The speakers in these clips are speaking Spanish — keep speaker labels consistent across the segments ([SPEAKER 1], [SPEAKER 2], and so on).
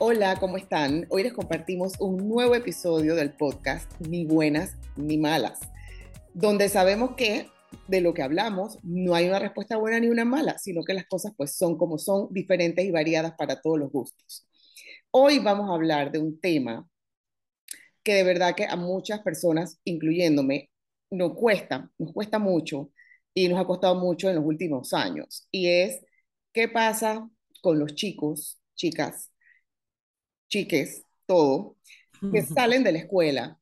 [SPEAKER 1] Hola, ¿cómo están? Hoy les compartimos un nuevo episodio del podcast Ni buenas ni malas, donde sabemos que de lo que hablamos no hay una respuesta buena ni una mala, sino que las cosas pues son como son, diferentes y variadas para todos los gustos. Hoy vamos a hablar de un tema que de verdad que a muchas personas, incluyéndome, nos cuesta, nos cuesta mucho y nos ha costado mucho en los últimos años. Y es, ¿qué pasa con los chicos, chicas, chiques, todo, que salen de la escuela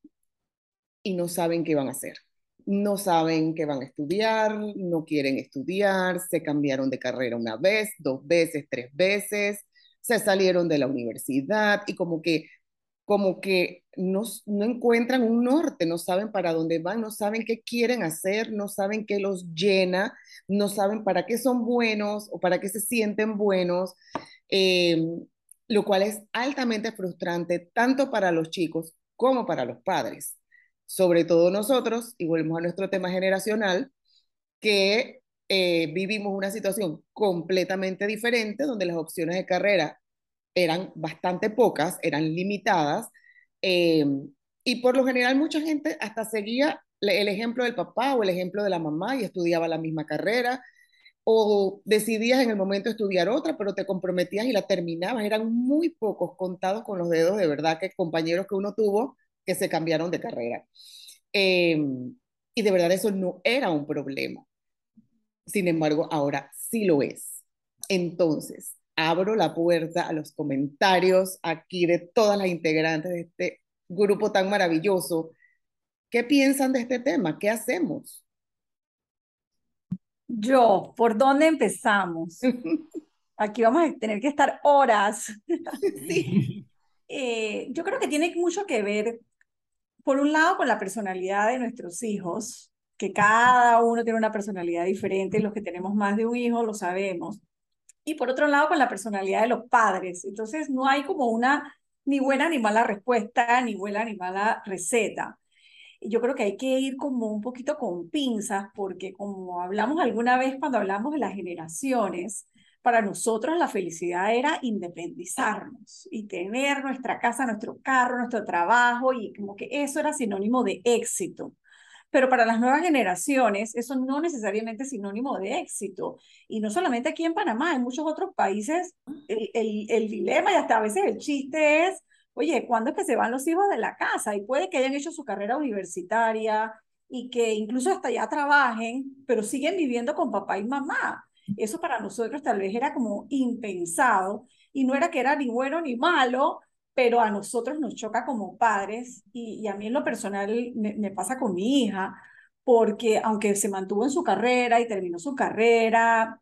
[SPEAKER 1] y no saben qué van a hacer? No saben qué van a estudiar, no quieren estudiar, se cambiaron de carrera una vez, dos veces, tres veces, se salieron de la universidad y como que como que no, no, encuentran un norte, no saben para dónde van, no saben qué quieren hacer, no saben qué los llena, no saben para qué son buenos o para qué se sienten buenos, em, lo cual es altamente frustrante tanto para los chicos como para los padres. Sobre todo nosotros, y volvemos a nuestro tema generacional, que eh, vivimos una situación completamente diferente, donde las opciones de carrera eran bastante pocas, eran limitadas, eh, y por lo general mucha gente hasta seguía el ejemplo del papá o el ejemplo de la mamá y estudiaba la misma carrera, o decidías en el momento estudiar otra, pero te comprometías y la terminabas. Eran muy pocos contados con los dedos de verdad que compañeros que uno tuvo que se cambiaron de carrera. Eh, y de verdad eso no era un problema. Sin embargo, ahora sí lo es. Entonces, abro la puerta a los comentarios aquí de todas las integrantes de este grupo tan maravilloso. ¿Qué piensan de este tema? ¿Qué hacemos?
[SPEAKER 2] Yo, ¿por dónde empezamos? Aquí vamos a tener que estar horas. sí. Eh, yo creo que tiene mucho que ver, por un lado, con la personalidad de nuestros hijos, que cada uno tiene una personalidad diferente, los que tenemos más de un hijo lo sabemos y por otro lado con la personalidad de los padres. Entonces no hay como una ni buena ni mala respuesta, ni buena ni mala receta. Yo creo que hay que ir como un poquito con pinzas, porque como hablamos alguna vez cuando hablamos de las generaciones, para nosotros la felicidad era independizarnos y tener nuestra casa, nuestro carro, nuestro trabajo, y como que eso era sinónimo de éxito pero para las nuevas generaciones eso no necesariamente es sinónimo de éxito. Y no solamente aquí en Panamá, en muchos otros países el, el, el dilema y hasta a veces el chiste es, oye, ¿cuándo es que se van los hijos de la casa? Y puede que hayan hecho su carrera universitaria y que incluso hasta ya trabajen, pero siguen viviendo con papá y mamá. Eso para nosotros tal vez era como impensado y no era que era ni bueno ni malo, pero a nosotros nos choca como padres y, a mí en lo personal me, pasa con mi hija, porque aunque se mantuvo en su carrera y terminó su carrera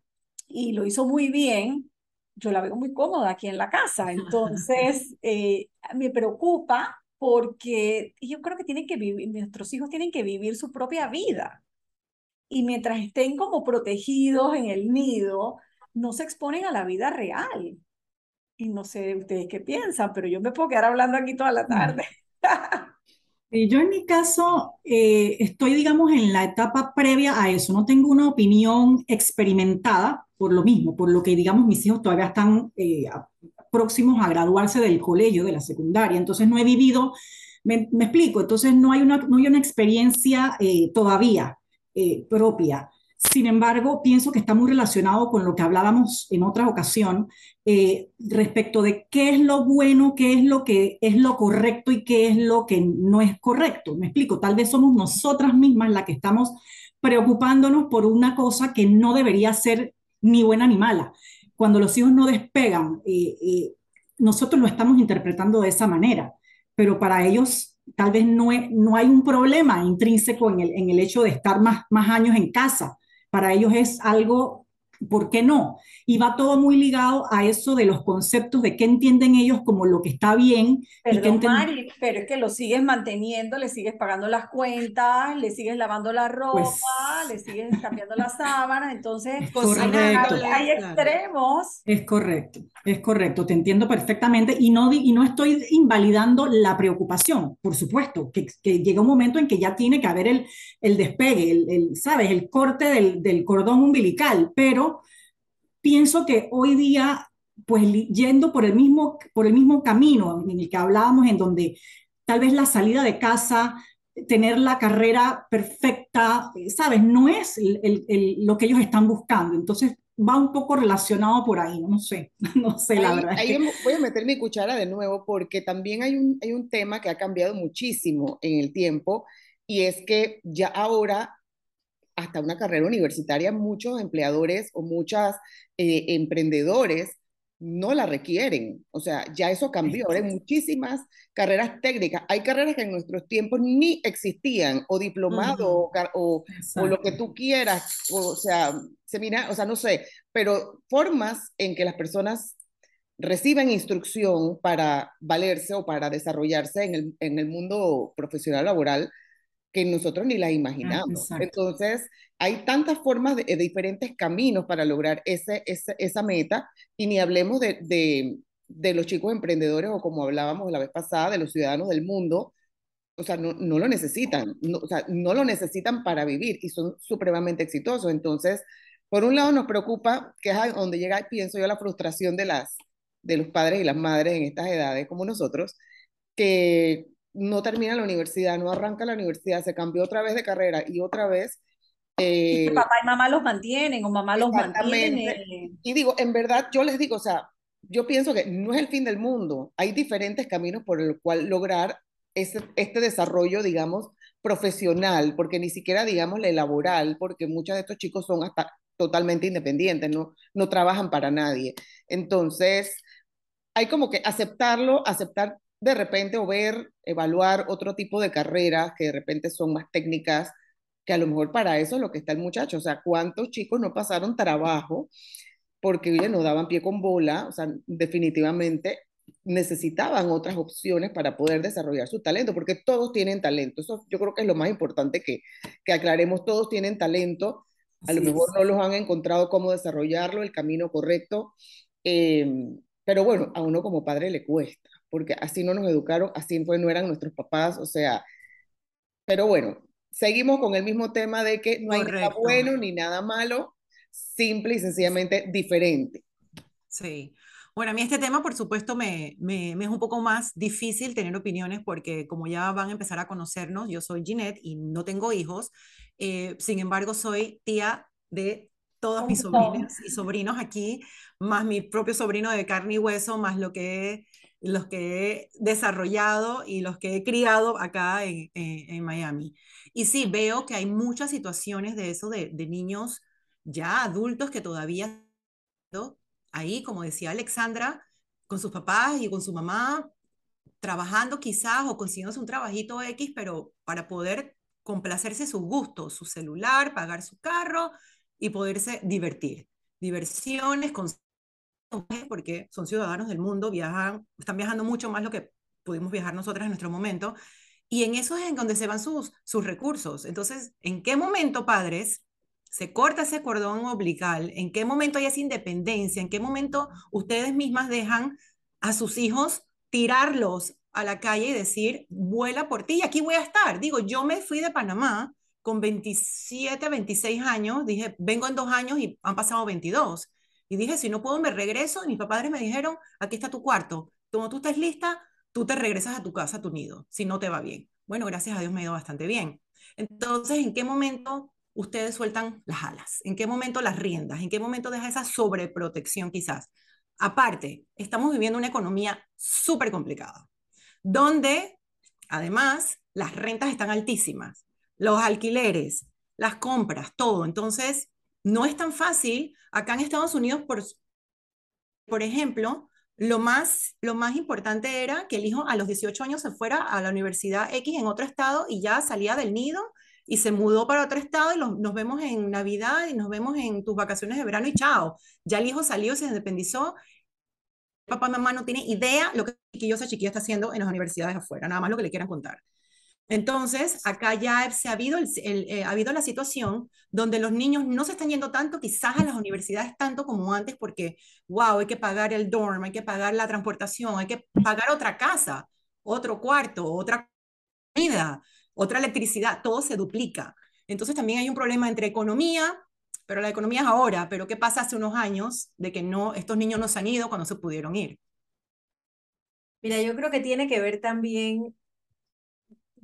[SPEAKER 2] y lo hizo muy bien, yo la veo muy cómoda aquí en la casa. Entonces, eh, me preocupa porque yo creo que tienen que vivir, nuestros hijos tienen que vivir su propia vida. Y mientras estén como protegidos en el nido, no se exponen a la vida real. Y no sé ustedes qué piensan, pero yo me puedo quedar hablando aquí toda la tarde.
[SPEAKER 3] yo en mi caso eh, estoy, digamos, en la etapa previa a eso. No tengo una opinión experimentada por lo mismo, por lo que, digamos, mis hijos todavía están eh, próximos a graduarse del colegio, de la secundaria. Entonces no he vivido, me, explico, entonces no hay una, no hay una experiencia eh, todavía propia. Sin embargo, pienso que está muy relacionado con lo que hablábamos en otra ocasión eh, respecto de qué es lo bueno, qué es lo que es lo correcto y qué es lo que no es correcto. Me explico, tal vez somos nosotras mismas las que estamos preocupándonos por una cosa que no debería ser ni buena ni mala. Cuando los hijos no despegan, eh, eh, nosotros lo estamos interpretando de esa manera, pero para ellos tal vez no, no hay un problema intrínseco en el, en el hecho de estar más, más años en casa para ellos es algo ¿por qué no? Y va todo muy ligado a eso de los conceptos de qué entienden ellos como lo que está bien.
[SPEAKER 2] Perdón, Mari, pero es que lo sigues manteniendo, le sigues pagando las cuentas, le sigues lavando la ropa, pues le sigues cambiando las sábanas, entonces hay, extremos.
[SPEAKER 3] Es correcto, es correcto, te entiendo perfectamente y no, y no estoy invalidando la preocupación, por supuesto, que, que llega un momento en que ya tiene que haber el, el despegue, el, el, ¿sabes? El corte del, del cordón umbilical, pero pienso que hoy día pues yendo por el mismo, por el mismo camino en el que hablábamos, en donde tal vez la salida de casa, tener la carrera perfecta, ¿sabes? No es lo que ellos están buscando. Entonces va un poco relacionado por ahí, no sé, no sé la verdad.
[SPEAKER 1] Ahí voy a meter mi cuchara de nuevo porque también hay un, hay un tema que ha cambiado muchísimo en el tiempo y es que ya ahora hasta una carrera universitaria muchos empleadores o muchas eh, emprendedores no la requieren. O sea, ya eso cambió. Ahora hay muchísimas carreras técnicas. Hay carreras que en nuestros tiempos ni existían, o diplomado, o, o, lo que tú quieras, o, sea, seminar, o sea, no sé, pero formas en que las personas reciben instrucción para valerse o para desarrollarse en el, en el mundo profesional laboral que nosotros ni las imaginamos. Entonces, hay tantas formas de, diferentes caminos para lograr ese, esa meta y ni hablemos de, de, de, los chicos emprendedores o como hablábamos la vez pasada, de los ciudadanos del mundo. O sea, no, no lo necesitan, no, o sea, no lo necesitan para vivir y son supremamente exitosos. Entonces, por un lado nos preocupa, que es donde llega, pienso yo, la frustración de, las, de los padres y las madres en estas edades como nosotros, que no termina la universidad, no arranca la universidad, se cambió otra vez de carrera y otra vez.
[SPEAKER 2] Eh, papá y mamá los mantienen o mamá los mantiene.
[SPEAKER 1] Y digo, en verdad, yo les digo, o sea, yo pienso que no es el fin del mundo. Hay diferentes caminos por el cual lograr ese, este desarrollo, digamos, profesional, porque ni siquiera, digamos, la laboral, porque muchos de estos chicos son hasta totalmente independientes, no, no trabajan para nadie. Entonces, hay como que aceptarlo, aceptar de repente o ver, evaluar otro tipo de carreras que de repente son más técnicas, que a lo mejor para eso es lo que está el muchacho. O sea, ¿cuántos chicos no pasaron trabajo porque oye, no daban pie con bola? O sea, definitivamente necesitaban otras opciones para poder desarrollar su talento, porque todos tienen talento. Eso yo creo que es lo más importante que, que aclaremos. Todos tienen talento. A lo mejor no los han encontrado cómo desarrollarlo, el camino correcto. Eh, pero bueno, a uno como padre le cuesta porque así no nos educaron, así fue, no eran nuestros papás, o sea, pero bueno, seguimos con el mismo tema de que no hay nada bueno ni nada malo, simple y sencillamente diferente.
[SPEAKER 4] Sí. Bueno, a mí este tema, por supuesto, me, me, es un poco más difícil tener opiniones porque como ya van a empezar a conocernos, yo soy Ginette y no tengo hijos, eh, sin embargo, soy tía de todos mis sobrinos y sobrinos aquí, más mi propio sobrino de carne y hueso, más lo que los que he desarrollado y los que he criado acá en, Miami. Y sí, veo que hay muchas situaciones de eso, de, niños ya adultos que todavía ahí, como decía Alexandra, con sus papás y con su mamá, trabajando quizás o consiguiéndose un trabajito X, pero para poder complacerse sus gustos, su celular, pagar su carro y poderse divertir. Diversiones, con porque son ciudadanos del mundo, viajan, están viajando mucho más lo que pudimos viajar nosotras en nuestro momento, y en eso es en donde se van sus, sus recursos. Entonces, ¿en qué momento, padres, se corta ese cordón umbilical? ¿En qué momento hay esa independencia? ¿En qué momento ustedes mismas dejan a sus hijos tirarlos a la calle y decir, vuela por ti, y aquí voy a estar? Digo, yo me fui de Panamá con 27, 26 años, dije, vengo en dos años y han pasado 22. Y dije, si no puedo, me regreso. Y mis padres me dijeron, aquí está tu cuarto. Como tú estés lista, tú te regresas a tu casa, a tu nido, si no te va bien. Bueno, gracias a Dios me ha ido bastante bien. Entonces, ¿en qué momento ustedes sueltan las alas? ¿En qué momento las riendas? ¿En qué momento deja esa sobreprotección quizás? Aparte, estamos viviendo una economía súper complicada, donde además las rentas están altísimas, los alquileres, las compras, todo. Entonces, no es tan fácil. Acá en Estados Unidos, por, por ejemplo, lo más, lo más importante era que el hijo a los 18 años se fuera a la universidad X en otro estado y ya salía del nido y se mudó para otro estado y nos vemos en Navidad y nos vemos en tus vacaciones de verano y chao. Ya el hijo salió, se independizó. Papá mamá no tienen idea lo que esa chiquilla está haciendo en las universidades afuera, nada más lo que le quieran contar. Entonces, acá ya se ha habido, eh, ha habido la situación donde los niños no se están yendo tanto, quizás a las universidades tanto como antes, porque, wow, hay que pagar el dorm, hay que pagar la transportación, hay que pagar otra casa, otro cuarto, otra comida, otra electricidad, todo se duplica. Entonces también hay un problema entre economía pero la economía es ahora, pero ¿qué pasa hace unos años de que no, estos niños no se han ido cuando se pudieron ir?
[SPEAKER 5] Mira, yo creo que tiene que ver también,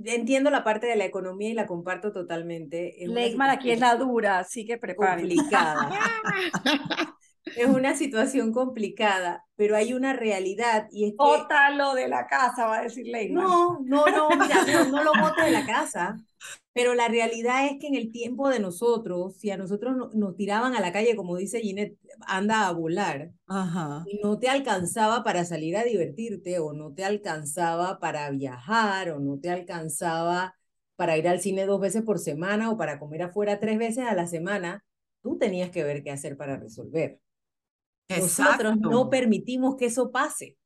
[SPEAKER 5] entiendo la parte de la economía y la comparto totalmente.
[SPEAKER 2] Leigman aquí es la dura, así que prepárense.
[SPEAKER 5] Complicada. es una situación complicada, pero hay una realidad y es que...
[SPEAKER 2] lo de la casa, va a decir Leigman.
[SPEAKER 5] No, no, no, mira, no, no lo bote de la casa, pero la realidad es que en el tiempo de nosotros, si a nosotros nos tiraban a la calle, como dice Ginette, anda a volar,
[SPEAKER 4] Ajá.
[SPEAKER 5] y no te alcanzaba para salir a divertirte, o no te alcanzaba para viajar, o no te alcanzaba para ir al cine dos veces por semana, o para comer afuera tres veces a la semana, tú tenías que ver qué hacer para resolver. Nosotros no permitimos que eso pase.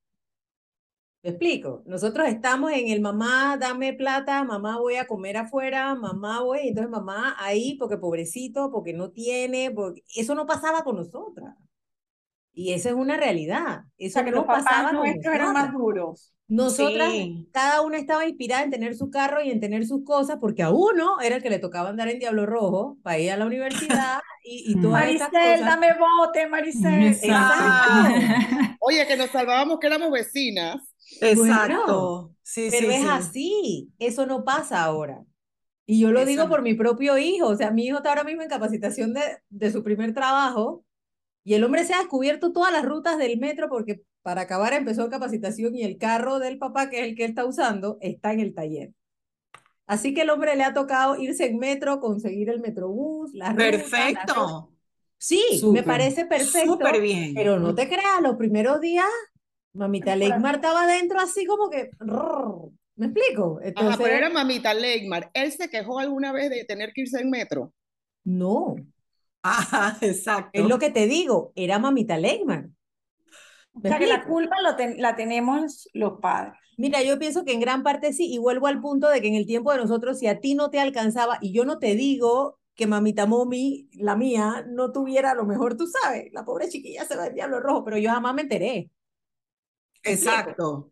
[SPEAKER 5] ¿Me explico? Nosotros estamos en el mamá, dame plata, mamá voy a comer afuera, mamá voy, entonces mamá ahí porque pobrecito, porque no tiene, porque eso no pasaba con nosotras. Y esa es una realidad. Eso
[SPEAKER 2] que no pasaba con nuestros eran más duros.
[SPEAKER 5] Nosotras, cada una estaba inspirada en tener su carro y en tener sus cosas, porque a uno era el que le tocaba andar en Diablo Rojo para ir a la universidad y, y todas
[SPEAKER 2] Maricel, dame bote, Maricel.
[SPEAKER 1] Oye, que nos salvábamos que éramos vecinas.
[SPEAKER 4] Exacto.
[SPEAKER 5] sí, pero es así, eso no pasa ahora. Y yo lo digo por mi propio hijo, o sea, mi hijo está ahora mismo en capacitación de, de su primer trabajo y el hombre se ha descubierto todas las rutas del metro porque para acabar empezó capacitación y el carro del papá, que es el que él está usando, está en el taller. Así que el hombre le ha tocado irse en metro, conseguir el metrobús, la
[SPEAKER 4] Perfecto.
[SPEAKER 5] Sí, me parece perfecto.
[SPEAKER 4] Súper bien.
[SPEAKER 5] Pero no te creas, los primeros días, mamita Leigmar estaba adentro así como que... ¿Me explico?
[SPEAKER 1] Entonces, pero era mamita Leigmar. ¿Él se quejó alguna vez de tener que irse en metro?
[SPEAKER 5] No.
[SPEAKER 4] Ajá, exacto.
[SPEAKER 5] Es lo que te digo, era mamita Leigmar.
[SPEAKER 2] O sea, que la culpa lo la tenemos los padres.
[SPEAKER 5] Mira, yo pienso que en gran parte sí, y vuelvo al punto de que en el tiempo de nosotros, si a ti no te alcanzaba, y yo no te digo que mamita Momi, la mía, no tuviera lo mejor, tú sabes, la pobre chiquilla se va al diablo rojo, pero yo jamás me enteré.
[SPEAKER 4] Exacto.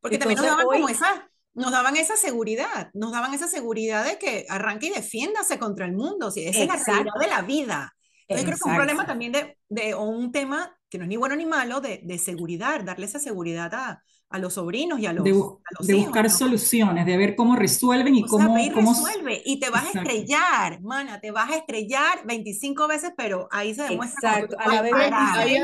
[SPEAKER 4] Porque también nos daban como esa, nos daban esa seguridad, nos daban esa seguridad de que arranque y defiéndase contra el mundo, si esa es la realidad de la vida. Yo creo que es un problema también de, de, o un tema que no es ni bueno ni malo, de, de seguridad, darle esa seguridad a, a, los sobrinos y a los,
[SPEAKER 3] de,
[SPEAKER 4] a los
[SPEAKER 3] de buscar soluciones, de ver cómo resuelven y cómo...
[SPEAKER 4] Sea, cómo resuelve, y te vas Exacto. a estrellar, mana, te vas a estrellar 25 veces, pero ahí se demuestra...
[SPEAKER 5] Exacto, a la vez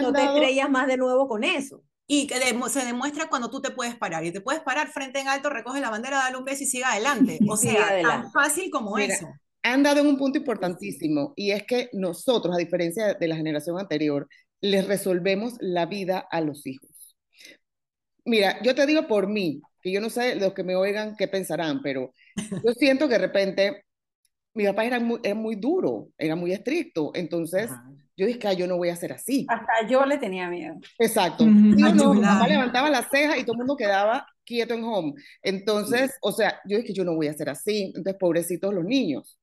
[SPEAKER 5] no te estrellas más de nuevo con eso.
[SPEAKER 4] Y que de, se demuestra cuando tú te puedes parar. Y te puedes parar frente en alto, recoge la bandera, dale un beso y siga adelante. O sea, tan fácil como
[SPEAKER 1] Mira,
[SPEAKER 4] eso
[SPEAKER 1] han dado en un punto importantísimo y es que nosotros, a diferencia de la generación anterior, les resolvemos la vida a los hijos. Mira, yo te digo por mí, que yo no sé los que me oigan qué pensarán, pero yo siento que de repente mi papá era muy, era muy duro, era muy estricto, entonces Ajá. Yo dije que yo no voy a ser así.
[SPEAKER 2] Hasta yo le tenía miedo.
[SPEAKER 1] Exacto. Mm, yo no, mi papá levantaba las cejas y todo el mundo quedaba quieto en home. Entonces, sí. o sea, yo dije yo no voy a ser así, entonces pobrecitos los niños.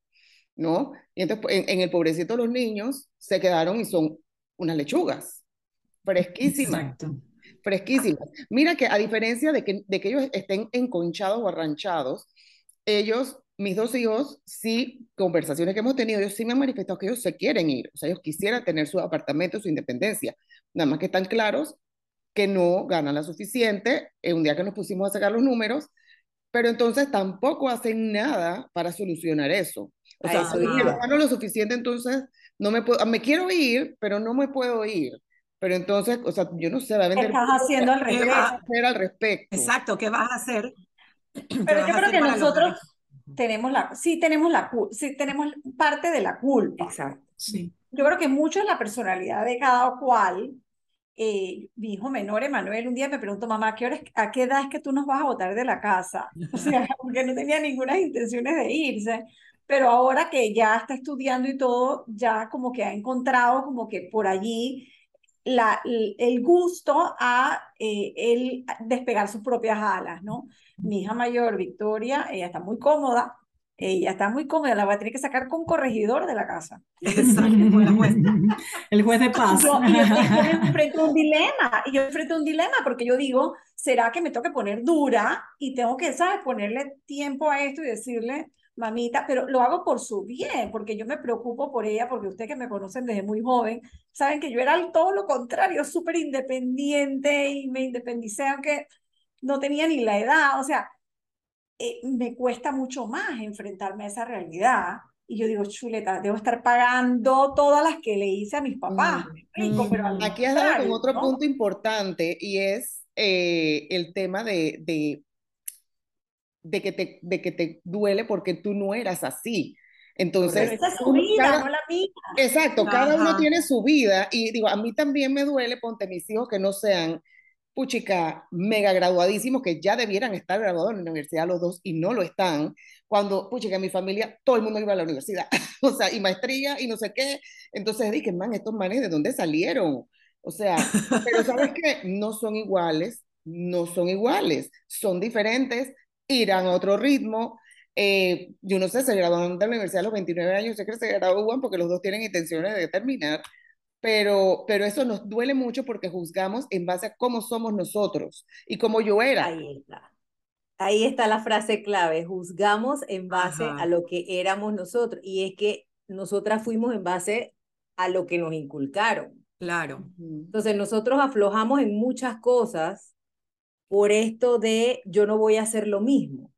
[SPEAKER 1] ¿no? Y entonces en, en, el pobrecito los niños se quedaron y son unas lechugas, fresquísimas.
[SPEAKER 3] Exacto.
[SPEAKER 1] Fresquísimas. Mira que a diferencia de que, de que ellos estén enconchados o arranchados, ellos, mis dos hijos, sí, conversaciones que hemos tenido, ellos sí me han manifestado que ellos se quieren ir, o sea, ellos quisieran tener su apartamento, su independencia, nada más que están claros que no ganan la suficiente, en un día que nos pusimos a sacar los números, pero entonces tampoco hacen nada para solucionar eso. O sea, si no gano lo suficiente, entonces no me puedo, me quiero ir, pero no me puedo ir. Pero entonces, o sea, yo no sé, va a vender.
[SPEAKER 2] ¿Qué estás haciendo al
[SPEAKER 1] respecto? ¿Qué vas a hacer al respecto?
[SPEAKER 4] Exacto, ¿qué vas a hacer?
[SPEAKER 2] Pero yo creo que nosotros tenemos la, sí tenemos la, sí tenemos parte de la culpa.
[SPEAKER 5] Exacto.
[SPEAKER 3] Sí.
[SPEAKER 2] Yo creo que mucho es la personalidad de cada cual. Eh, mi hijo menor, Emanuel, un día me preguntó, mamá, ¿a qué, hora, ¿a qué edad es que tú nos vas a botar de la casa? O sea, porque no tenía ninguna intenciones de irse pero ahora que ya está estudiando y todo, ya como que ha encontrado como que por allí la, el gusto a eh, el despegar sus propias alas, ¿no? Mi hija mayor, Victoria, ella está muy cómoda, ella está muy cómoda, la va a tener que sacar con corregidor de la casa.
[SPEAKER 3] el juez de paz.
[SPEAKER 2] Yo, yo, yo, me enfrento a un dilema, y yo me enfrento a un dilema porque yo digo, ¿será que me tengo que poner dura y tengo que, ¿sabes?, ponerle tiempo a esto y decirle, mamita, pero lo hago por su bien, porque yo me preocupo por ella, porque ustedes que me conocen desde muy joven, saben que yo era todo lo contrario, súper independiente y me independicé aunque no tenía ni la edad, o sea, eh, me cuesta mucho más enfrentarme a esa realidad. Y yo digo, chuleta, debo estar pagando todas las que le hice a mis papás.
[SPEAKER 1] Mm, pero mm. Aquí has dado con otro punto importante y es eh, el tema de, de de que te, de que te duele porque tú no eras así. Entonces,
[SPEAKER 2] esa es su vida, no la mía.
[SPEAKER 1] Exacto, cada uno tiene su vida y digo, a mí también me duele, ponte mis hijos que no sean puchica mega graduadísimos que ya debieran estar graduados en la universidad los dos y no lo están, cuando puchica mi familia todo el mundo iba a la universidad, o sea, y maestría y no sé qué, entonces dije, man, estos manes de dónde salieron, o sea, pero sabes que no son iguales, no son iguales, son diferentes, irán a otro ritmo. Eh, yo no sé, se graduaron de la universidad a los 29 años, sé que se gradúan porque los dos tienen intenciones de terminar, pero, pero eso nos duele mucho porque juzgamos en base a cómo somos nosotros y cómo yo era.
[SPEAKER 5] Ahí está. Ahí está la frase clave, juzgamos en base a lo que éramos nosotros. Y es que nosotras fuimos en base a lo que nos inculcaron.
[SPEAKER 4] Claro.
[SPEAKER 5] Entonces nosotros aflojamos en muchas cosas por esto de yo no voy a hacer lo mismo.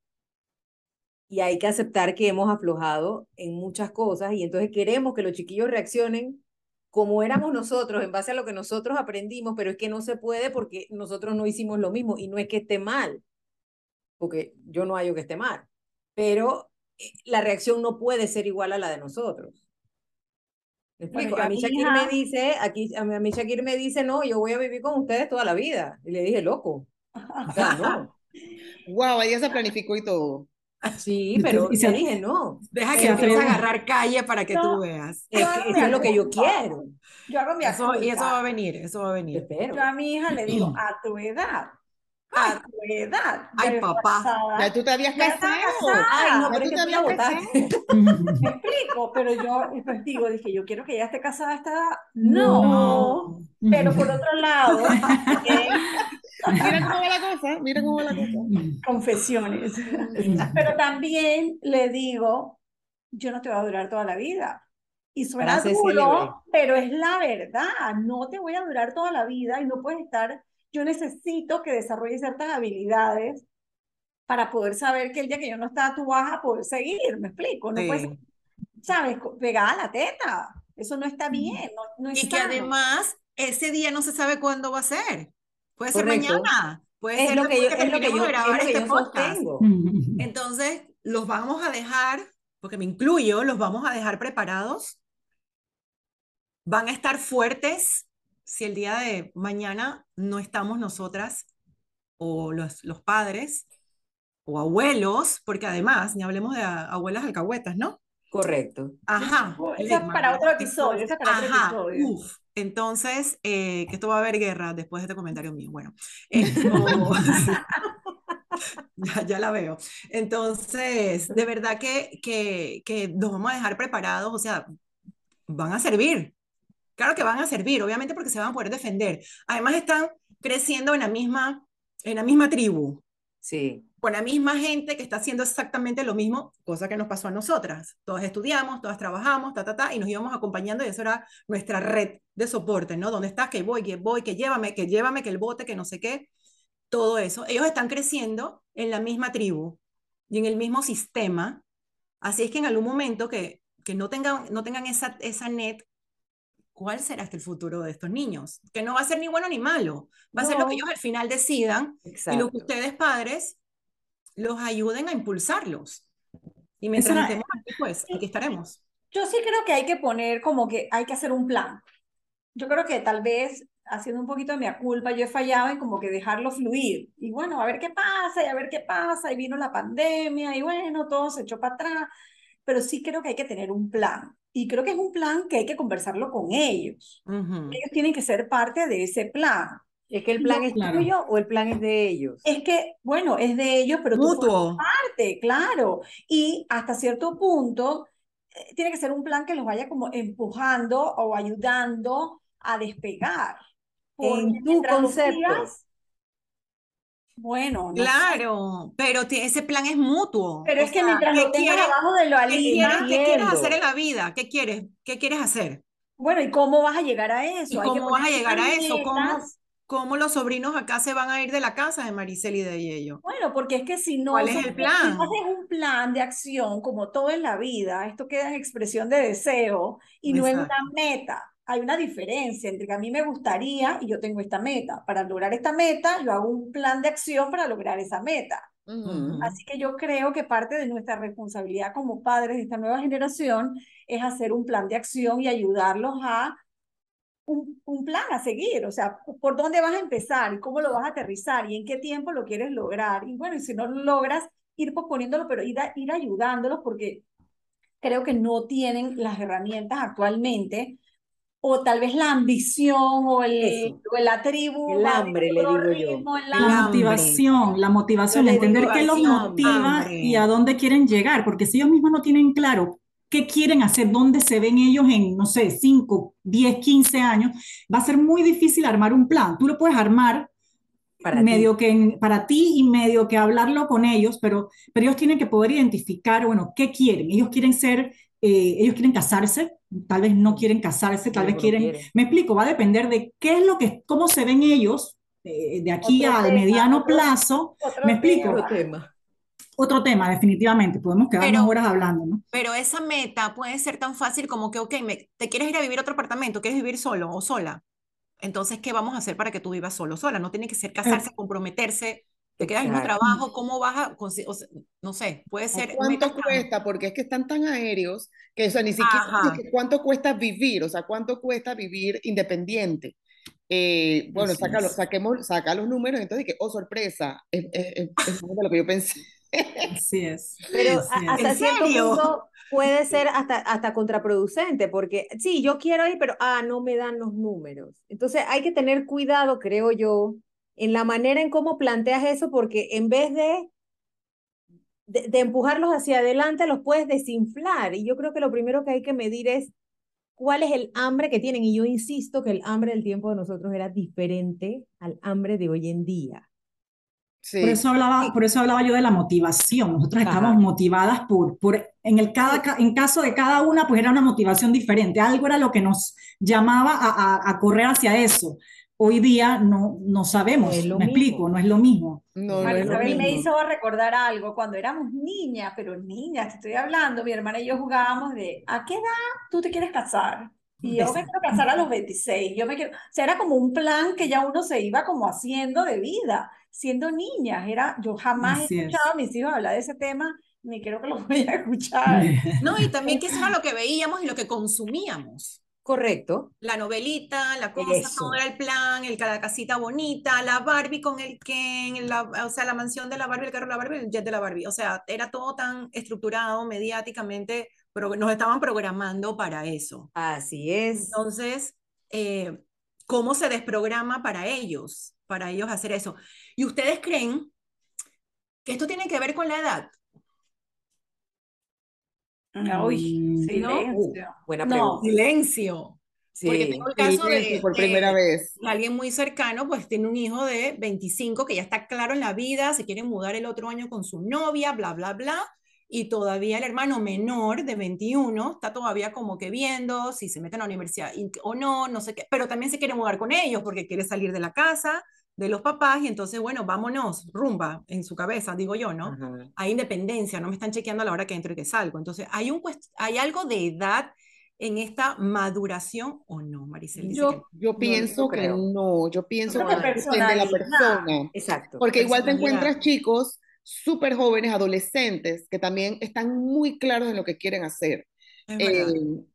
[SPEAKER 5] Y hay que aceptar que hemos aflojado en muchas cosas y entonces queremos que los chiquillos reaccionen como éramos nosotros, en base a lo que nosotros aprendimos, pero es que no se puede porque nosotros no hicimos lo mismo y no es que esté mal, porque yo no hallo que esté mal, pero eh, la reacción no puede ser igual a la de nosotros. a mí Shakir me dice, aquí, a mí Shakir me dice, no, yo voy a vivir con ustedes toda la vida. Y le dije, loco, no.
[SPEAKER 1] Wow, ella se planificó y todo.
[SPEAKER 5] Sí, pero y dije, no.
[SPEAKER 4] Deja que empiece a agarrar calle para que tú veas.
[SPEAKER 5] Es eso es lo que yo quiero.
[SPEAKER 2] Yo hago mi
[SPEAKER 4] eso, Y eso va a venir, eso va a venir.
[SPEAKER 2] Yo a mi hija le digo, a tu edad, a tu edad.
[SPEAKER 4] Ay, papá.
[SPEAKER 1] ya tú te habías casado.
[SPEAKER 2] Ay, no, pero tú te habías casado. Me explico, pero yo pues digo, dije, yo quiero que ella esté casada a esta edad. No. Pero por otro lado,
[SPEAKER 1] mira cómo va la cosa, mira cómo va la cosa.
[SPEAKER 2] Confesiones. Pero también le digo, yo no te voy a durar toda la vida. Y suena duro, pero es la verdad. No te voy a durar toda la vida y no puedes estar. Yo necesito que desarrolles ciertas habilidades para poder saber que el día que yo no estaba, tú vas a poder seguir. ¿Me explico? No puedes, ¿sabes? Pegada a la teta. Eso no está bien. No,
[SPEAKER 4] y que además, ese día no se sabe cuándo va a ser. Puede ser mañana. Puede ser
[SPEAKER 5] lo que yo, es lo que yo, grabar este podcast.
[SPEAKER 4] Entonces, los vamos a dejar, porque me incluyo, los vamos a dejar preparados. Van a estar fuertes si el día de mañana no estamos nosotras o los, los padres o abuelos, porque además, ni hablemos de abuelas alcahuetas, ¿no?
[SPEAKER 5] Correcto.
[SPEAKER 4] Ajá.
[SPEAKER 2] Esa es para otro episodio. Esa es para Ajá. otro episodio. Uf.
[SPEAKER 4] Entonces, eh, que esto va a haber guerra después de este comentario mío. Bueno, ya, ya, la veo. Entonces, de verdad que, que, que nos vamos a dejar preparados, o sea, van a servir. Claro que van a servir, obviamente porque se van a poder defender. Además, están creciendo en la misma, en la misma tribu.
[SPEAKER 5] Sí
[SPEAKER 4] con la misma gente que está haciendo exactamente lo mismo, cosa que nos pasó a nosotras. Todas estudiamos, todas trabajamos, ta, ta, ta, y nos íbamos acompañando y eso era nuestra red de soporte, ¿no? ¿Dónde estás? Que voy, que voy, que llévame, que llévame, que el bote, que no sé qué. Todo eso. Ellos están creciendo en la misma tribu y en el mismo sistema. Así es que en algún momento que, que no tengan, no tengan esa, esa net, ¿cuál será este el futuro de estos niños? Que no va a ser ni bueno ni malo. Va a ser lo que ellos al final decidan y lo que ustedes padres los ayuden a impulsarlos. Y mientras estemos aquí, pues aquí estaremos.
[SPEAKER 2] Yo sí creo que hay que poner como que hay que hacer un plan. Yo creo que tal vez haciendo un poquito de mi culpa, yo he fallado en como que dejarlo fluir. Y bueno, a ver qué pasa, y a ver qué pasa, y vino la pandemia, y bueno, todo se echó para atrás. Pero sí creo que hay que tener un plan. Y creo que es un plan que hay que conversarlo con ellos. Ellos tienen que ser parte de ese plan.
[SPEAKER 5] ¿Es que el plan es tuyo o el plan es de ellos?
[SPEAKER 2] Es que, bueno, es de ellos, pero tú tú parte, claro. Y hasta cierto punto, eh, tiene que ser un plan que los vaya como empujando o ayudando a despegar.
[SPEAKER 5] en tu concepto.
[SPEAKER 2] Bueno, no sé.
[SPEAKER 4] Claro, pero ese plan es mutuo.
[SPEAKER 2] Pero
[SPEAKER 4] O
[SPEAKER 2] es que
[SPEAKER 4] sea,
[SPEAKER 2] mientras
[SPEAKER 4] ¿qué
[SPEAKER 2] lo tengas abajo de lo
[SPEAKER 4] qué
[SPEAKER 2] alima,
[SPEAKER 4] qué quieres hacer en la vida? ¿Qué quieres? ¿Qué quieres hacer?
[SPEAKER 2] bueno, ¿y cómo vas a llegar a
[SPEAKER 4] ¿Y
[SPEAKER 2] eso?
[SPEAKER 4] Cómo vas a llegar a eso? ¿Cómo. Cómo los sobrinos acá se van a ir de la casa de Maricel y de Yello?
[SPEAKER 2] Bueno, porque es que si no,
[SPEAKER 4] ¿Cuál es el
[SPEAKER 2] si
[SPEAKER 4] plan?
[SPEAKER 2] no haces un plan de acción, como todo en la vida, esto queda en expresión de deseo y no en una meta. Hay una diferencia entre que a mí me gustaría y yo tengo esta meta. Para lograr esta meta, yo hago un plan de acción para lograr esa meta.
[SPEAKER 1] Ujú.
[SPEAKER 4] Ujú.
[SPEAKER 2] Así que yo creo que parte de nuestra responsabilidad como padres de esta nueva generación es hacer un plan de acción y ayudarlos a un, un plan a seguir, o sea, por dónde vas a empezar y cómo lo vas a aterrizar y en qué tiempo lo quieres lograr. Y bueno, y si no lo logras, ir posponiéndolo, pero ir, a- ir ayudándolos porque creo que no tienen las herramientas actualmente, o tal vez la ambición o el, o la tribu
[SPEAKER 5] El hambre, le digo yo.
[SPEAKER 2] ritmo,
[SPEAKER 3] La motivación, la motivación,
[SPEAKER 5] Yo
[SPEAKER 3] entender qué los motiva
[SPEAKER 4] hambre.
[SPEAKER 3] y a dónde quieren llegar, porque si ellos mismos no tienen claro qué quieren hacer, dónde se ven ellos en, no sé, 5, 10, 15 años, va a ser muy difícil armar un plan. Tú lo puedes armar
[SPEAKER 5] Para ti.
[SPEAKER 3] medio que en- para ti y medio que hablarlo con ellos, pero, pero ellos tienen que poder identificar, bueno, qué quieren. Ellos quieren ser, eh, ellos quieren casarse, tal vez no quieren casarse, tal vez quieren. me explico, va a depender de qué es lo que, cómo se ven ellos eh, de aquí
[SPEAKER 2] Otro
[SPEAKER 3] al
[SPEAKER 2] tema,
[SPEAKER 3] mediano
[SPEAKER 2] otro-
[SPEAKER 3] plazo.
[SPEAKER 2] Otro
[SPEAKER 3] ¿Me explico?
[SPEAKER 2] tema.
[SPEAKER 5] Otro tema.
[SPEAKER 3] Definitivamente, podemos quedarnos
[SPEAKER 4] Pero-
[SPEAKER 3] horas hablando, ¿no?
[SPEAKER 4] Pero esa meta puede ser tan fácil como que, ok, me- te quieres ir a vivir a otro apartamento, quieres vivir solo o sola. Entonces, ¿qué vamos a hacer para que tú vivas solo o sola? No tiene que ser casarse, comprometerse, te quedas en un trabajo, ¿cómo vas a, o sea, no sé, puede
[SPEAKER 1] ¿O
[SPEAKER 4] ser
[SPEAKER 1] ¿Cuánto cuesta? Porque es que están tan aéreos que, o sea, ni siquiera
[SPEAKER 4] Ajá.
[SPEAKER 1] es que cuánto cuesta vivir, o sea, cuánto cuesta vivir independiente. Eh, bueno,
[SPEAKER 3] Así
[SPEAKER 1] sácalo-
[SPEAKER 3] es.
[SPEAKER 1] saquemos, saca los números, entonces, que, oh, sorpresa, es, es, es- es más de lo que yo pensé.
[SPEAKER 3] Así es.
[SPEAKER 5] Pero
[SPEAKER 3] así es.
[SPEAKER 5] hasta
[SPEAKER 4] ¿En
[SPEAKER 5] cierto punto puede ser hasta, hasta contraproducente, porque sí, yo quiero ir, pero ah, no me dan los números. Entonces hay que tener cuidado, creo yo, en la manera en cómo planteas eso, porque en vez de, de, de empujarlos hacia adelante, los puedes desinflar. Y yo creo que lo primero que hay que medir es cuál es el hambre que tienen. Y yo insisto que el hambre del tiempo de nosotros era diferente al hambre de hoy en día.
[SPEAKER 1] Sí.
[SPEAKER 3] Por eso hablaba, por eso hablaba yo de la motivación. Nosotros
[SPEAKER 5] Ajá.
[SPEAKER 3] estamos motivadas por, por en el cada, ca- en caso de cada una, pues era una motivación diferente. Algo era lo que nos llamaba a, a- a correr hacia eso. Hoy día no, no sabemos,
[SPEAKER 5] No
[SPEAKER 3] me
[SPEAKER 5] mismo.
[SPEAKER 3] explico, no es lo mismo.
[SPEAKER 1] No, no
[SPEAKER 2] María
[SPEAKER 1] es lo
[SPEAKER 2] Isabel me
[SPEAKER 1] mismo.
[SPEAKER 2] hizo recordar algo cuando éramos niñas, pero niñas, te estoy hablando, mi hermana y yo jugábamos de ¿a qué edad tú te quieres casar? Y yo me quiero casar a los 26, yo me quiero, o sea, era como un plan que ya uno se iba como haciendo de vida, siendo niñas, era, yo jamás
[SPEAKER 3] Así
[SPEAKER 2] he
[SPEAKER 3] es.
[SPEAKER 2] escuchado a mis hijos hablar de ese tema, ni creo que lo voy a escuchar.
[SPEAKER 4] No, y también que eso era lo que veíamos y lo que consumíamos.
[SPEAKER 5] Correcto.
[SPEAKER 4] La novelita, la cosa,
[SPEAKER 5] Eso.
[SPEAKER 4] todo era el plan, el, la casita bonita, la Barbie con el Ken, la, o sea, la mansión de la Barbie, el carro de la Barbie, el jet de la Barbie. O sea, era todo tan estructurado mediáticamente, pero nos estaban programando para eso.
[SPEAKER 5] Así es.
[SPEAKER 4] Entonces, eh, ¿cómo se desprograma para ellos? Para ellos hacer eso. ¿Y ustedes creen que esto tiene que ver con la edad?
[SPEAKER 2] Uy,
[SPEAKER 3] Mm,
[SPEAKER 2] silencio.
[SPEAKER 5] Buena
[SPEAKER 2] No.
[SPEAKER 5] pregunta.
[SPEAKER 4] Silencio. Porque
[SPEAKER 5] Sí.
[SPEAKER 4] tengo el caso de,
[SPEAKER 1] Silencio por
[SPEAKER 4] de-
[SPEAKER 1] primera vez.
[SPEAKER 4] de alguien muy cercano, pues tiene un hijo de 25 que ya está claro en la vida, se quiere mudar el otro año con su novia, bla, bla, bla, y todavía el hermano menor de 21 está todavía como que viendo si se mete en la universidad o no, no sé qué, pero también se quiere mudar con ellos porque quiere salir de la casa de los papás y entonces, bueno, vámonos, rumba en su cabeza, digo yo, ¿no?
[SPEAKER 5] Ajá.
[SPEAKER 4] hay independencia, no me están chequeando a la hora que entro y que salgo. Entonces, ¿hay, un cuest- ¿hay algo de edad en esta maduración o no, Maricel? Dice
[SPEAKER 1] Yo,
[SPEAKER 4] que
[SPEAKER 1] yo pienso
[SPEAKER 5] no
[SPEAKER 1] que
[SPEAKER 5] creo.
[SPEAKER 1] no, yo pienso que depende de la persona.
[SPEAKER 5] Exacto.
[SPEAKER 1] Porque igual te encuentras chicos súper jóvenes, adolescentes, que también están muy claros en lo que quieren hacer. Eh,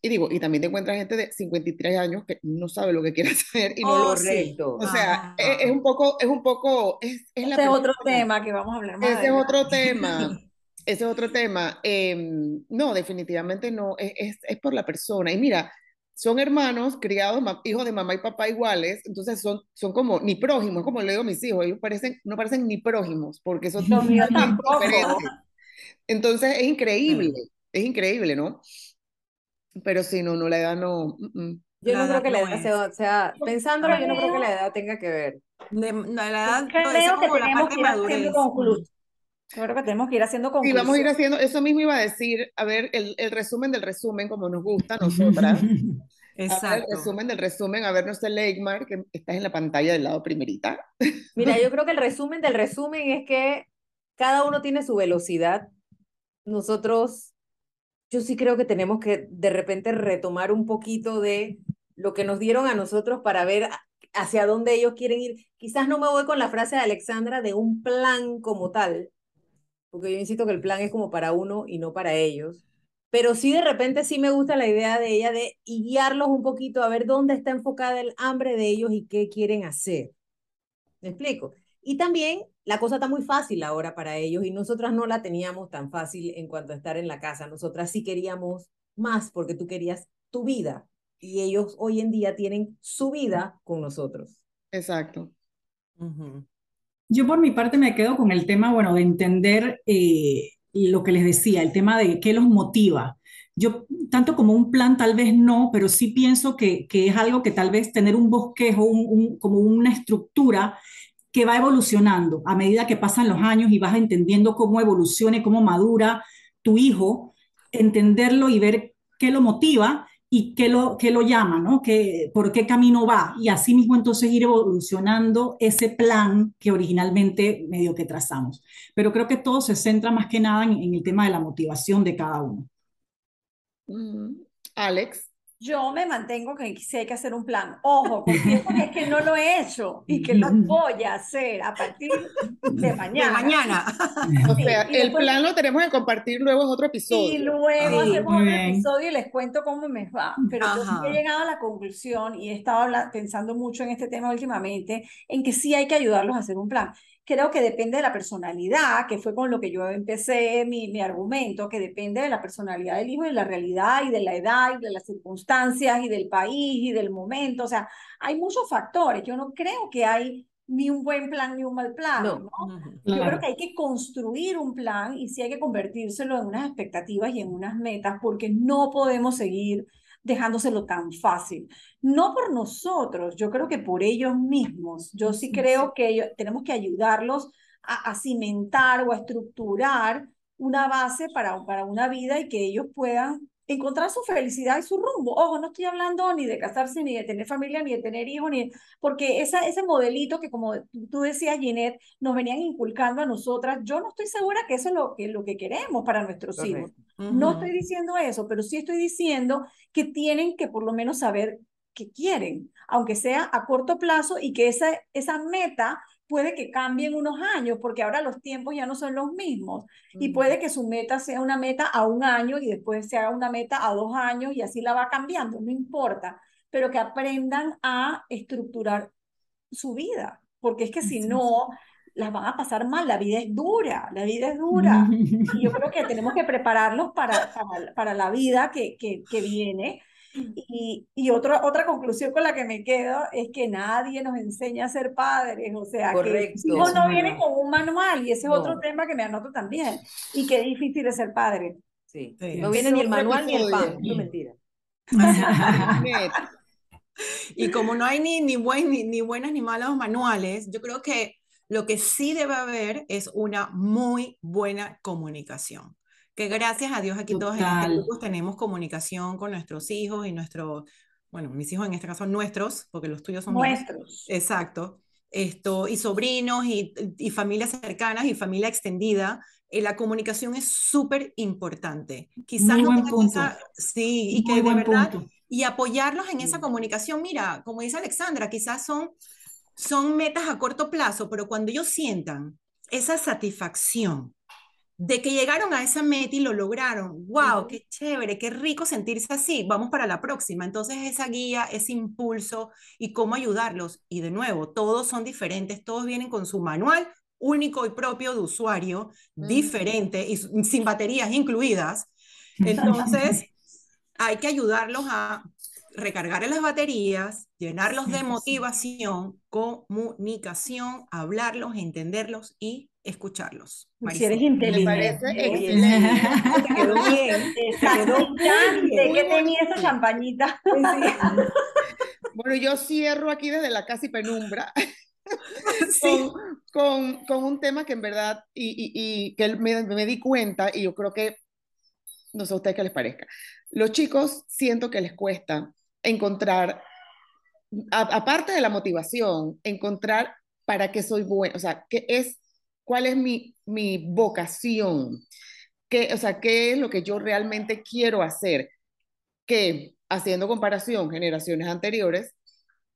[SPEAKER 1] y digo, y también te encuentras gente de 53 años que no sabe lo que quiere hacer y no
[SPEAKER 4] Oh,
[SPEAKER 1] lo...
[SPEAKER 4] sí.
[SPEAKER 5] Correcto.
[SPEAKER 1] O sea,
[SPEAKER 4] Ajá.
[SPEAKER 1] es, es un poco, es un poco, es, es la
[SPEAKER 2] Ese es otro tema que vamos a hablar más
[SPEAKER 1] Ese es otro tema. Ese es otro tema. Em, no, definitivamente no. Es, es, es por la persona. Y mira, son hermanos criados, hijos de mamá y papá iguales, entonces son, son como ni prójimos, como le digo a mis hijos, ellos parecen, no parecen ni prójimos, porque son
[SPEAKER 2] tampoco.
[SPEAKER 1] diferentes. Entonces es increíble, es increíble, ¿no? Pero si no, no, la edad no. mm, mm.
[SPEAKER 5] Yo
[SPEAKER 4] La
[SPEAKER 5] no creo que la
[SPEAKER 4] no
[SPEAKER 5] edad
[SPEAKER 4] es.
[SPEAKER 5] sea, sea- pensándolo, yo no creo que la edad tenga que ver.
[SPEAKER 4] De, la edad,
[SPEAKER 2] creo que tenemos que ir haciendo conclusión. Creo que tenemos que ir haciendo conclusión.
[SPEAKER 1] Sí, vamos a ir haciendo, eso mismo iba a decir, a ver, el, el resumen del resumen, como nos gusta a nosotras. Exacto. el resumen del resumen, a ver nuestro Leigmar, que estás en la pantalla del lado primerita.
[SPEAKER 5] Mira, yo creo que el resumen del resumen es que cada uno tiene su velocidad. Nosotros, yo sí creo que tenemos que de repente retomar un poquito de lo que nos dieron a nosotros para ver hacia dónde ellos quieren ir. Quizás no me voy con la frase de Alexandra de un plan como tal, porque yo insisto que el plan es como para uno y no para ellos pero sí de repente sí me gusta la idea de ella de guiarlos un poquito a ver dónde está enfocada el hambre de ellos y qué quieren hacer. ¿Me explico? Y también la cosa está muy fácil ahora para ellos y nosotras no la teníamos tan fácil en cuanto a estar en la casa. Nosotras sí queríamos más porque tú querías tu vida y ellos hoy en día tienen su vida con nosotros.
[SPEAKER 1] Exacto.
[SPEAKER 3] Yo por mi parte me quedo con el tema, bueno, de entender eh, lo que les decía, el tema de qué los motiva. Yo, tanto como un plan, tal vez no, pero sí pienso que, que es algo que tal vez tener un bosquejo, un, como una estructura que va evolucionando a medida que pasan los años y vas entendiendo cómo evoluciona y cómo madura tu hijo, entenderlo y ver qué lo motiva y qué lo, qué lo llama, ¿no? ¿Qué, ¿Por qué camino va? Y así mismo entonces ir evolucionando ese plan que originalmente medio que trazamos. Pero creo que todo se centra más que nada en, el tema de la motivación de cada uno.
[SPEAKER 1] Mm, Alex.
[SPEAKER 2] Yo me mantengo que si hay que hacer un plan. Ojo, porque es que no lo he hecho y que lo voy a hacer a partir de mañana.
[SPEAKER 4] mañana.
[SPEAKER 1] o sea, el plan lo tenemos que compartir luego en otro episodio.
[SPEAKER 2] Y luego hacemos otro episodio y les cuento cómo me va. Pero yo he llegado a la conclusión y he estado pensando mucho en este tema últimamente, en que sí hay que ayudarlos a hacer un plan creo que depende de la personalidad, que fue con lo que yo empecé mi, mi, argumento, que depende de la personalidad del hijo y de la realidad y de la edad y de las circunstancias y del país y del momento. O sea, hay muchos factores. Yo no creo que hay ni un buen plan ni un mal plan. ¿no? Yo creo que hay que construir un plan y sí hay que convertírselo en unas expectativas y en unas metas porque no podemos seguir dejándoselo tan fácil. No por nosotros, yo creo que por ellos mismos. Yo sí creo que tenemos que ayudarlos a, cimentar o a estructurar una base para, para una vida y que ellos puedan encontrar su felicidad y su rumbo. Ojo, no estoy hablando ni de casarse, ni de tener familia, ni de tener hijos, ni porque esa, ese modelito que como tú decías, Ginette, nos venían inculcando a nosotras, yo no estoy segura que eso es lo que, lo que queremos para nuestros hijos. No estoy diciendo eso, pero sí estoy diciendo que tienen que por lo menos saber qué quieren, aunque sea a corto plazo y que esa, esa meta puede que cambien unos años, porque ahora los tiempos ya no son los mismos. Y puede que su meta sea una meta a un año y después se haga una meta a dos años y así la va cambiando, no importa, pero que aprendan a estructurar su vida, porque es que si no, las van a pasar mal, la vida es dura, la vida es dura. Y yo creo que tenemos que prepararlos para, para, para la vida que, que, que viene y, y otra, otra conclusión con la que me quedo es que nadie nos enseña a ser padres, o sea, que hijos no vienen con un manual y ese es otro tema que me anoto también. Y qué difícil es ser padre.
[SPEAKER 5] Sí, no viene ni el manual ni el pan, no mentira.
[SPEAKER 4] y como no hay ni, ni, buen, ni, ni buenas ni malos manuales, yo creo que lo que sí debe haber es una muy buena comunicación que gracias a Dios aquí todos en este grupo tenemos comunicación con nuestros hijos y nuestros, bueno, mis hijos en este caso nuestros, porque los tuyos son
[SPEAKER 2] nuestros.
[SPEAKER 4] Exacto. Esto, y sobrinos y, y familias cercanas y familia extendida, eh, la comunicación es súper importante. Quizás
[SPEAKER 3] Muy no buen
[SPEAKER 4] sí, y que de verdad, y apoyarlos en esa comunicación. Mira, como dice Alexandra, quizás son, son metas a corto plazo, pero cuando ellos sientan esa satisfacción de que llegaron a esa meta y lo lograron. ¡Wow! ¡Qué chévere! ¡Qué rico sentirse así! Vamos para la próxima. Entonces, esa guía, ese impulso y cómo ayudarlos. Y de nuevo, todos son diferentes, todos vienen con su manual único y propio de usuario, diferente y sin baterías incluidas. Entonces, hay que ayudarlos a recargar las baterías, llenarlos de motivación, comunicación, hablarlos, entenderlos y escucharlos.
[SPEAKER 2] Si eres inteligente.
[SPEAKER 1] Me parece excelente.
[SPEAKER 2] Te quedó bien. Te quedó bien. ¿Qué tenía esa champañita?
[SPEAKER 1] Bueno, yo cierro aquí desde la casi penumbra. con, con, con, un tema que en verdad, y, y, y que me, me, di cuenta, y yo creo que, no sé a ustedes qué les parezca, los chicos siento que les cuesta encontrar, aparte de la motivación, encontrar para qué soy bueno, o sea, qué es, cuál es mi, mi vocación, qué, o sea, qué es lo que yo realmente quiero hacer, que haciendo comparación generaciones anteriores,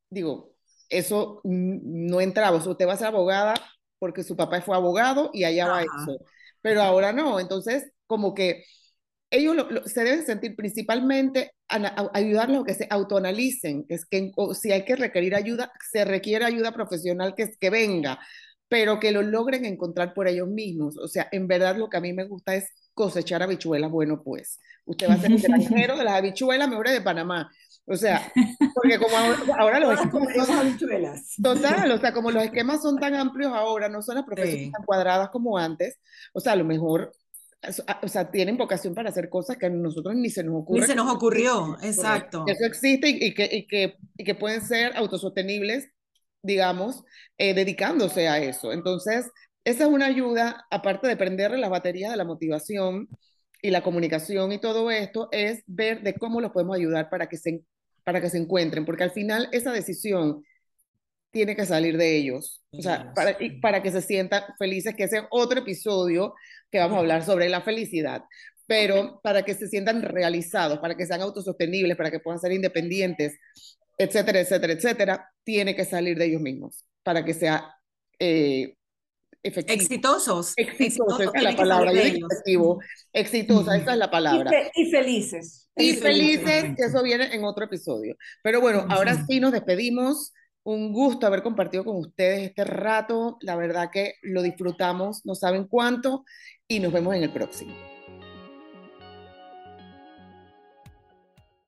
[SPEAKER 1] digo, eso no entraba, o sea, usted va a ser abogada porque su papá fue abogado y allá Ajá. va eso, pero ahora no, entonces como que ellos lo, lo, se deben sentir principalmente a, a ayudarlos a que se autoanalicen, que es que o, si hay que requerir ayuda, se requiere ayuda profesional que, que venga, pero que lo logren encontrar por ellos mismos. O sea, en verdad lo que a mí me gusta es cosechar habichuelas, bueno, pues usted va a ser el granjero de las habichuelas mejores de Panamá. O sea, porque como ahora, ahora los esquemas. Total, o sea, como los esquemas son tan amplios ahora, no son las profesiones sí. tan cuadradas como antes, o sea, a lo mejor o sea, tienen vocación para hacer cosas que a nosotros ni se nos ocurre.
[SPEAKER 4] Ni se nos ocurrió, exacto.
[SPEAKER 1] Eso existe y, y, que, y, que, y que pueden ser autosostenibles, digamos, eh, dedicándose a eso. Entonces, esa es una ayuda, aparte de prenderle las baterías de la motivación y la comunicación y todo esto, es ver de cómo los podemos ayudar para que se, para que se encuentren, porque al final esa decisión tiene que salir de ellos, o sea, para, para que se sientan felices, que ese es otro episodio que vamos a hablar sobre la felicidad, pero para que se sientan realizados, para que sean autosostenibles, para que puedan ser independientes, etcétera, etcétera, etcétera, tiene que salir de ellos mismos, para que sea eh,
[SPEAKER 4] efectivo. Exitosos.
[SPEAKER 1] Exitosos, esa es la palabra, efectivo, exitosa, esa es la palabra.
[SPEAKER 2] Y, fe y felices.
[SPEAKER 1] Y felices, que eso viene en otro episodio. Pero bueno, ahora sí nos despedimos un gusto haber compartido con ustedes este rato. La verdad que lo disfrutamos, no saben cuánto, y nos vemos en el próximo.